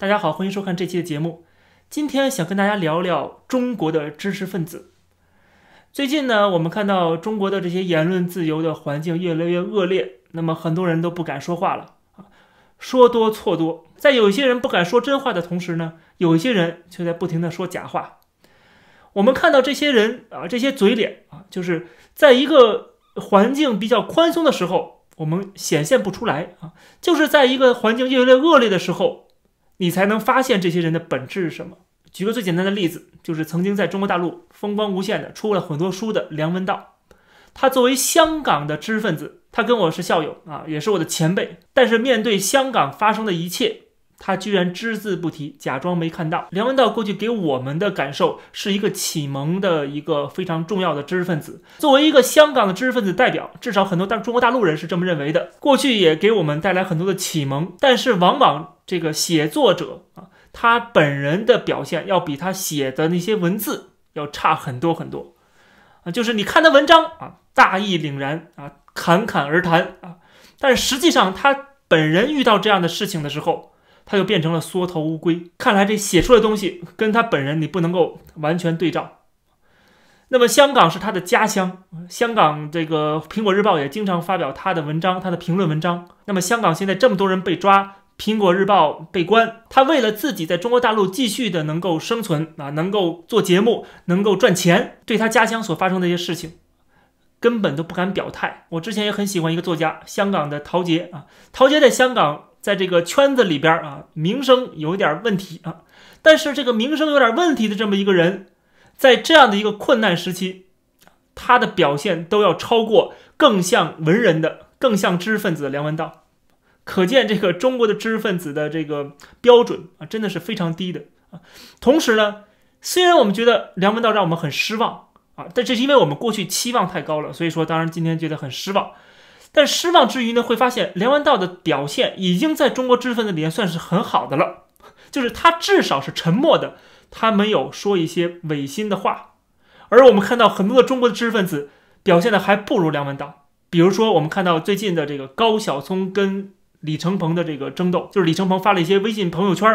大家好，欢迎收看这期的节目。今天想跟大家聊聊中国的知识分子。最近呢，我们看到中国的这些言论自由的环境越来越恶劣，那么很多人都不敢说话了啊，说多错多。在有些人不敢说真话的同时呢，有一些人却在不停的说假话。我们看到这些人啊，这些嘴脸啊，就是在一个环境比较宽松的时候，我们显现不出来啊，就是在一个环境越来越恶劣的时候。你才能发现这些人的本质是什么？举个最简单的例子，就是曾经在中国大陆风光无限的出了很多书的梁文道。他作为香港的知识分子，他跟我是校友啊，也是我的前辈。但是面对香港发生的一切，他居然只字不提，假装没看到。梁文道过去给我们的感受是一个启蒙的一个非常重要的知识分子，作为一个香港的知识分子代表，至少很多大中国大陆人是这么认为的。过去也给我们带来很多的启蒙，但是往往这个写作者啊，他本人的表现要比他写的那些文字要差很多很多啊。就是你看他文章啊，大义凛然啊，侃侃而谈啊，但实际上他本人遇到这样的事情的时候。他就变成了缩头乌龟。看来这写出的东西跟他本人你不能够完全对照。那么香港是他的家乡，香港这个《苹果日报》也经常发表他的文章、他的评论文章。那么香港现在这么多人被抓，《苹果日报》被关，他为了自己在中国大陆继续的能够生存啊，能够做节目，能够赚钱，对他家乡所发生的一些事情，根本都不敢表态。我之前也很喜欢一个作家，香港的陶杰啊，陶杰在香港。在这个圈子里边啊，名声有点问题啊，但是这个名声有点问题的这么一个人，在这样的一个困难时期，他的表现都要超过更像文人的、更像知识分子的梁文道，可见这个中国的知识分子的这个标准啊，真的是非常低的啊。同时呢，虽然我们觉得梁文道让我们很失望啊，但这是因为我们过去期望太高了，所以说当然今天觉得很失望。但失望之余呢，会发现梁文道的表现已经在中国知识分子里面算是很好的了，就是他至少是沉默的，他没有说一些违心的话。而我们看到很多的中国的知识分子表现的还不如梁文道，比如说我们看到最近的这个高晓松跟李承鹏的这个争斗，就是李承鹏发了一些微信朋友圈，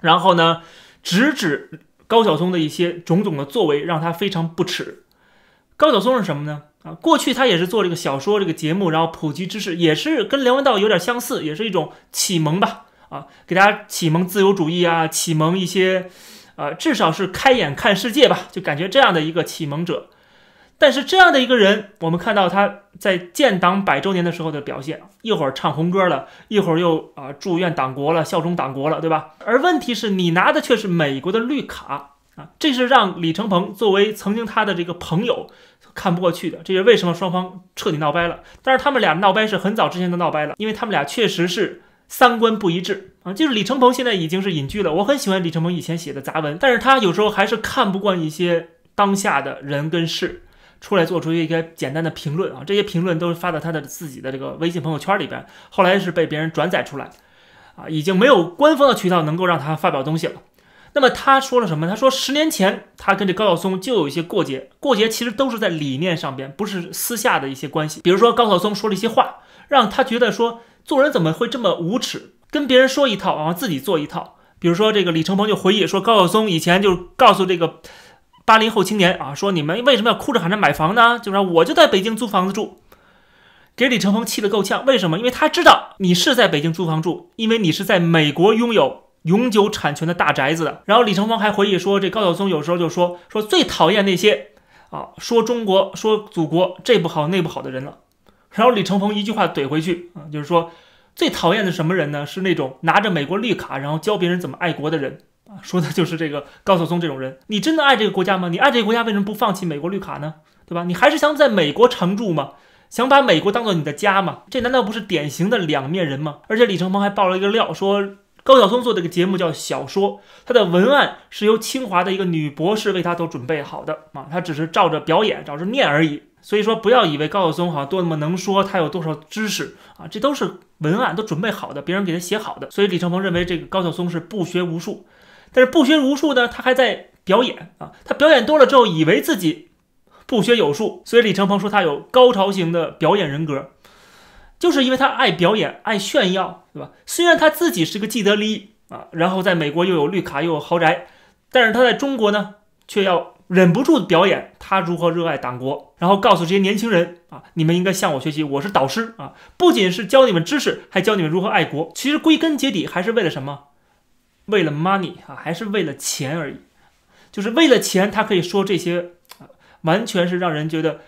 然后呢直指高晓松的一些种种的作为，让他非常不耻。高晓松是什么呢？啊，过去他也是做这个小说这个节目，然后普及知识，也是跟梁文道有点相似，也是一种启蒙吧。啊，给大家启蒙自由主义啊，启蒙一些，呃，至少是开眼看世界吧，就感觉这样的一个启蒙者。但是这样的一个人，我们看到他在建党百周年的时候的表现，一会儿唱红歌了，一会儿又啊祝愿党国了，效忠党国了，对吧？而问题是你拿的却是美国的绿卡。啊，这是让李承鹏作为曾经他的这个朋友看不过去的，这也是为什么双方彻底闹掰了。但是他们俩闹掰是很早之前的闹掰了，因为他们俩确实是三观不一致啊。就是李承鹏现在已经是隐居了，我很喜欢李承鹏以前写的杂文，但是他有时候还是看不惯一些当下的人跟事，出来做出一个简单的评论啊。这些评论都是发到他的自己的这个微信朋友圈里边，后来是被别人转载出来，啊，已经没有官方的渠道能够让他发表东西了。那么他说了什么？他说十年前他跟这高晓松就有一些过节，过节其实都是在理念上边，不是私下的一些关系。比如说高晓松说了一些话，让他觉得说做人怎么会这么无耻，跟别人说一套，然后自己做一套。比如说这个李承鹏就回忆说，高晓松以前就告诉这个八零后青年啊，说你们为什么要哭着喊着买房呢？就说我就在北京租房子住，给李承鹏气得够呛。为什么？因为他知道你是在北京租房住，因为你是在美国拥有。永久产权的大宅子的。然后李承鹏还回忆说，这高晓松有时候就说说最讨厌那些啊说中国说祖国这不好那不好的人了。然后李承鹏一句话怼回去啊，就是说最讨厌的什么人呢？是那种拿着美国绿卡然后教别人怎么爱国的人啊。说的就是这个高晓松这种人。你真的爱这个国家吗？你爱这个国家为什么不放弃美国绿卡呢？对吧？你还是想在美国常住吗？想把美国当做你的家吗？这难道不是典型的两面人吗？而且李承鹏还爆了一个料说。高晓松做这个节目叫小说，他的文案是由清华的一个女博士为他都准备好的啊，他只是照着表演，照着念而已。所以说，不要以为高晓松好像多么能说，他有多少知识啊，这都是文案都准备好的，别人给他写好的。所以李承鹏认为这个高晓松是不学无术，但是不学无术呢，他还在表演啊，他表演多了之后，以为自己不学有术，所以李承鹏说他有高潮型的表演人格。就是因为他爱表演、爱炫耀，对吧？虽然他自己是个既得利益啊，然后在美国又有绿卡又有豪宅，但是他在中国呢，却要忍不住表演他如何热爱党国，然后告诉这些年轻人啊，你们应该向我学习，我是导师啊，不仅是教你们知识，还教你们如何爱国。其实归根结底还是为了什么？为了 money 啊，还是为了钱而已。就是为了钱，他可以说这些，完全是让人觉得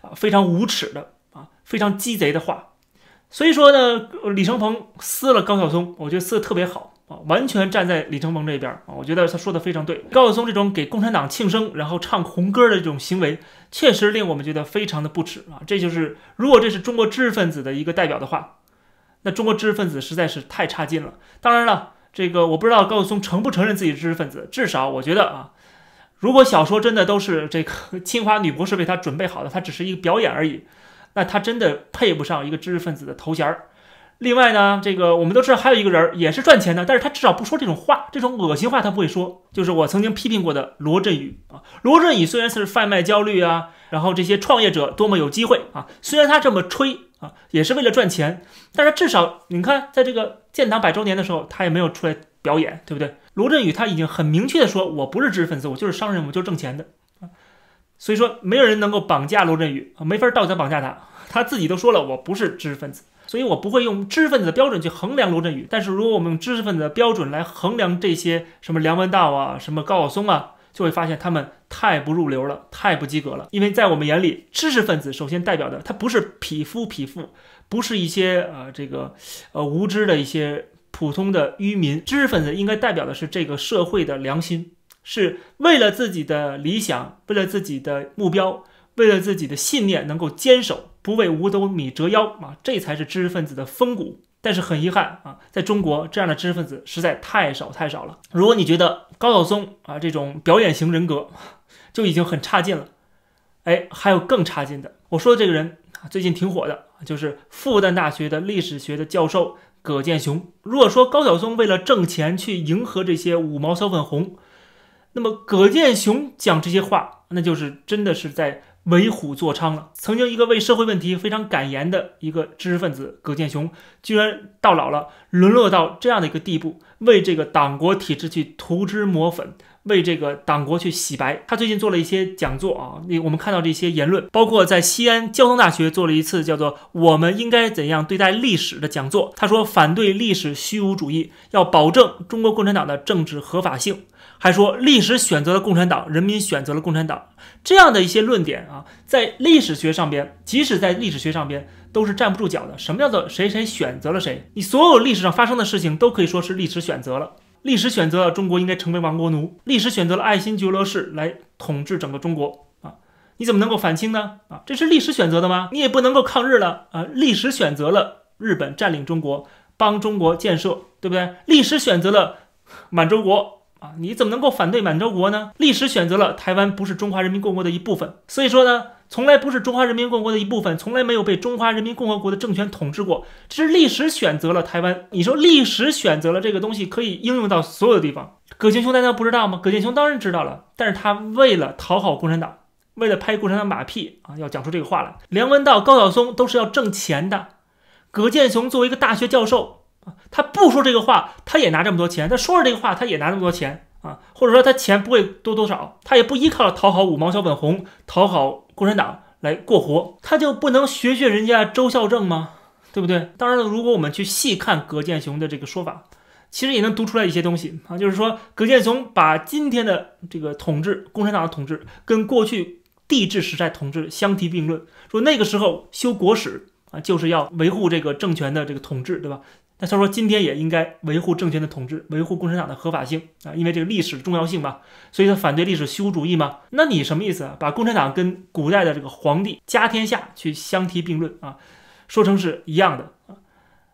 啊非常无耻的啊，非常鸡贼的话。所以说呢，李承鹏撕了高晓松，我觉得撕的特别好啊，完全站在李承鹏这边啊，我觉得他说的非常对。高晓松这种给共产党庆生，然后唱红歌的这种行为，确实令我们觉得非常的不耻啊。这就是如果这是中国知识分子的一个代表的话，那中国知识分子实在是太差劲了。当然了，这个我不知道高晓松承不承认自己知识分子，至少我觉得啊。如果小说真的都是这个 清华女博士为他准备好的，他只是一个表演而已，那他真的配不上一个知识分子的头衔儿。另外呢，这个我们都知道还有一个人也是赚钱的，但是他至少不说这种话，这种恶心话他不会说。就是我曾经批评过的罗振宇啊，罗振宇虽然是贩卖焦虑啊，然后这些创业者多么有机会啊，虽然他这么吹啊，也是为了赚钱，但是至少你看，在这个建党百周年的时候，他也没有出来表演，对不对？罗振宇他已经很明确的说，我不是知识分子，我就是商人，我就是挣钱的。所以说，没有人能够绑架罗振宇啊，没法道德绑架他。他自己都说了，我不是知识分子，所以我不会用知识分子的标准去衡量罗振宇。但是如果我们用知识分子的标准来衡量这些什么梁文道啊、什么高晓松啊，就会发现他们太不入流了，太不及格了。因为在我们眼里，知识分子首先代表的他不是匹夫匹妇，不是一些呃这个呃无知的一些。普通的愚民、知识分子应该代表的是这个社会的良心，是为了自己的理想，为了自己的目标，为了自己的信念能够坚守，不为五斗米折腰啊！这才是知识分子的风骨。但是很遗憾啊，在中国这样的知识分子实在太少太少了。如果你觉得高晓松啊这种表演型人格就已经很差劲了，哎，还有更差劲的。我说的这个人啊，最近挺火的，就是复旦大学的历史学的教授。葛剑雄，如果说高晓松为了挣钱去迎合这些五毛小粉红，那么葛剑雄讲这些话，那就是真的是在为虎作伥了。曾经一个为社会问题非常敢言的一个知识分子葛剑雄，居然到老了沦落到这样的一个地步，为这个党国体制去涂脂抹粉。为这个党国去洗白，他最近做了一些讲座啊，那我们看到这些言论，包括在西安交通大学做了一次叫做“我们应该怎样对待历史”的讲座。他说反对历史虚无主义，要保证中国共产党的政治合法性，还说历史选择了共产党，人民选择了共产党。这样的一些论点啊，在历史学上边，即使在历史学上边都是站不住脚的。什么叫做谁谁选择了谁？你所有历史上发生的事情都可以说是历史选择了。历史选择了中国应该成为亡国奴，历史选择了爱新觉罗氏来统治整个中国啊！你怎么能够反清呢？啊，这是历史选择的吗？你也不能够抗日了啊！历史选择了日本占领中国，帮中国建设，对不对？历史选择了满洲国啊！你怎么能够反对满洲国呢？历史选择了台湾不是中华人民共和国的一部分，所以说呢。从来不是中华人民共和国的一部分，从来没有被中华人民共和国的政权统治过。这是历史选择了台湾。你说历史选择了这个东西可以应用到所有的地方。葛剑雄难道不知道吗？葛剑雄当然知道了，但是他为了讨好共产党，为了拍共产党马屁啊，要讲出这个话来。梁文道、高晓松都是要挣钱的。葛剑雄作为一个大学教授啊，他不说这个话，他也拿这么多钱；他说着这个话，他也拿那么多钱啊。或者说他钱不会多多少，他也不依靠讨好五毛小粉红，讨好。共产党来过活，他就不能学学人家周孝正吗？对不对？当然了，如果我们去细看葛剑雄的这个说法，其实也能读出来一些东西啊。就是说，葛剑雄把今天的这个统治，共产党的统治，跟过去帝制时代统治相提并论，说那个时候修国史啊，就是要维护这个政权的这个统治，对吧？那他说，今天也应该维护政权的统治，维护共产党的合法性啊，因为这个历史重要性嘛，所以他反对历史虚无主义嘛。那你什么意思啊？把共产党跟古代的这个皇帝家天下去相提并论啊，说成是一样的啊？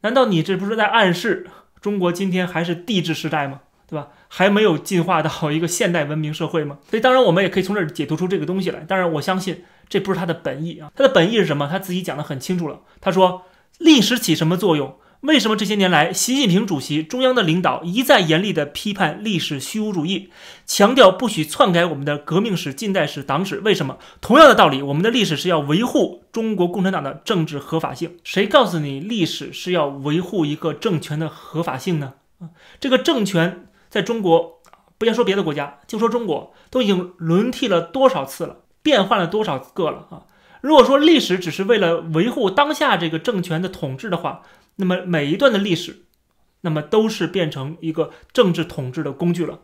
难道你这不是在暗示中国今天还是帝制时代吗？对吧？还没有进化到一个现代文明社会吗？所以当然我们也可以从这儿解读出这个东西来。当然我相信这不是他的本意啊，他的本意是什么？他自己讲的很清楚了。他说历史起什么作用？为什么这些年来，习近平主席、中央的领导一再严厉地批判历史虚无主义，强调不许篡改我们的革命史、近代史、党史？为什么？同样的道理，我们的历史是要维护中国共产党的政治合法性。谁告诉你历史是要维护一个政权的合法性呢？啊。这个政权在中国，不要说别的国家，就说中国，都已经轮替了多少次了，变换了多少个了啊。如果说历史只是为了维护当下这个政权的统治的话，那么每一段的历史，那么都是变成一个政治统治的工具了，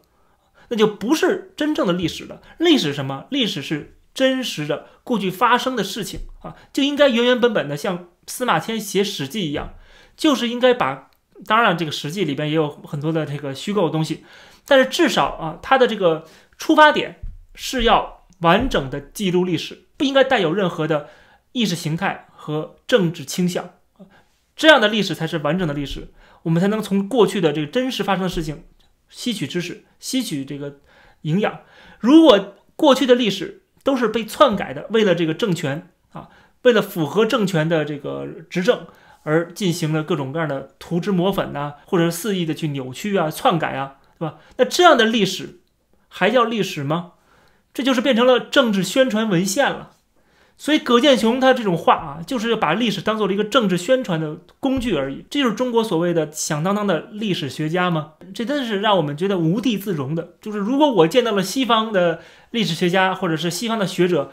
那就不是真正的历史了。历史什么？历史是真实的过去发生的事情啊，就应该原原本本的像司马迁写《史记》一样，就是应该把。当然，这个《史记》里边也有很多的这个虚构的东西，但是至少啊，它的这个出发点是要完整的记录历史，不应该带有任何的意识形态和政治倾向。这样的历史才是完整的历史，我们才能从过去的这个真实发生的事情吸取知识、吸取这个营养。如果过去的历史都是被篡改的，为了这个政权啊，为了符合政权的这个执政而进行了各种各样的涂脂抹粉呐，或者是肆意的去扭曲啊、篡改啊，对吧？那这样的历史还叫历史吗？这就是变成了政治宣传文献了。所以葛剑雄他这种话啊，就是把历史当做了一个政治宣传的工具而已。这就是中国所谓的响当当的历史学家吗？这真是让我们觉得无地自容的。就是如果我见到了西方的历史学家或者是西方的学者，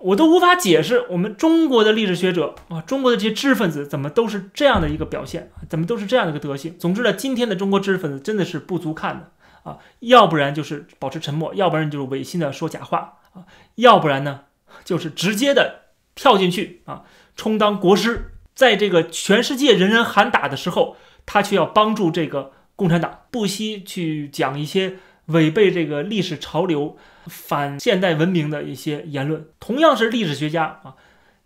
我都无法解释我们中国的历史学者啊，中国的这些知识分子怎么都是这样的一个表现，怎么都是这样的一个德行。总之呢，今天的中国知识分子真的是不足看的啊，要不然就是保持沉默，要不然就是违心的说假话啊，要不然呢？就是直接的跳进去啊，充当国师，在这个全世界人人喊打的时候，他却要帮助这个共产党，不惜去讲一些违背这个历史潮流、反现代文明的一些言论。同样是历史学家啊，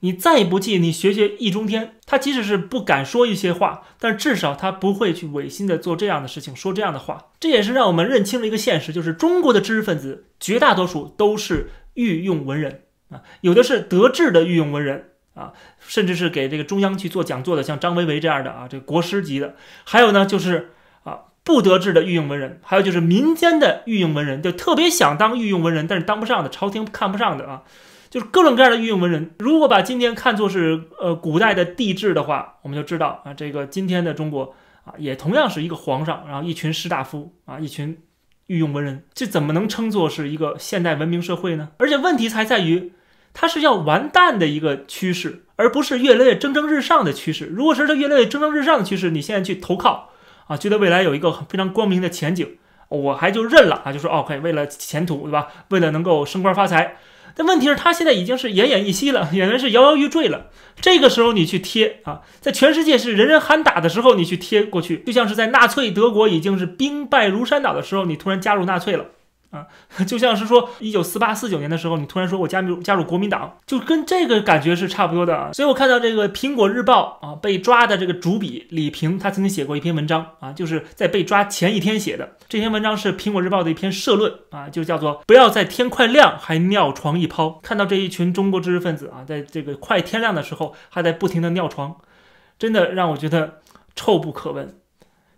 你再不济，你学学易中天，他即使是不敢说一些话，但至少他不会去违心的做这样的事情，说这样的话。这也是让我们认清了一个现实，就是中国的知识分子绝大多数都是御用文人。啊有的是德智的御用文人啊，甚至是给这个中央去做讲座的，像张维为这样的啊，这个国师级的。还有呢，就是啊不得志的御用文人，还有就是民间的御用文人，就特别想当御用文人，但是当不上的，朝廷看不上的啊，就是各种各样的御用文人。如果把今天看作是呃古代的帝制的话，我们就知道啊，这个今天的中国啊，也同样是一个皇上，然后一群士大夫啊，一群御用文人，这怎么能称作是一个现代文明社会呢？而且问题才在于。它是要完蛋的一个趋势，而不是越来越蒸蒸日上的趋势。如果是它越来越蒸蒸日上的趋势，你现在去投靠啊，觉得未来有一个非常光明的前景，我还就认了啊，就说 OK，为了前途，对吧？为了能够升官发财。但问题是，他现在已经是奄奄一息了，演员是摇摇欲坠了。这个时候你去贴啊，在全世界是人人喊打的时候，你去贴过去，就像是在纳粹德国已经是兵败如山倒的时候，你突然加入纳粹了。啊，就像是说，一九四八四九年的时候，你突然说我加入加入国民党，就跟这个感觉是差不多的啊。所以我看到这个《苹果日报》啊被抓的这个主笔李平，他曾经写过一篇文章啊，就是在被抓前一天写的。这篇文章是《苹果日报》的一篇社论啊，就叫做“不要在天快亮还尿床一泡”。看到这一群中国知识分子啊，在这个快天亮的时候还在不停的尿床，真的让我觉得臭不可闻。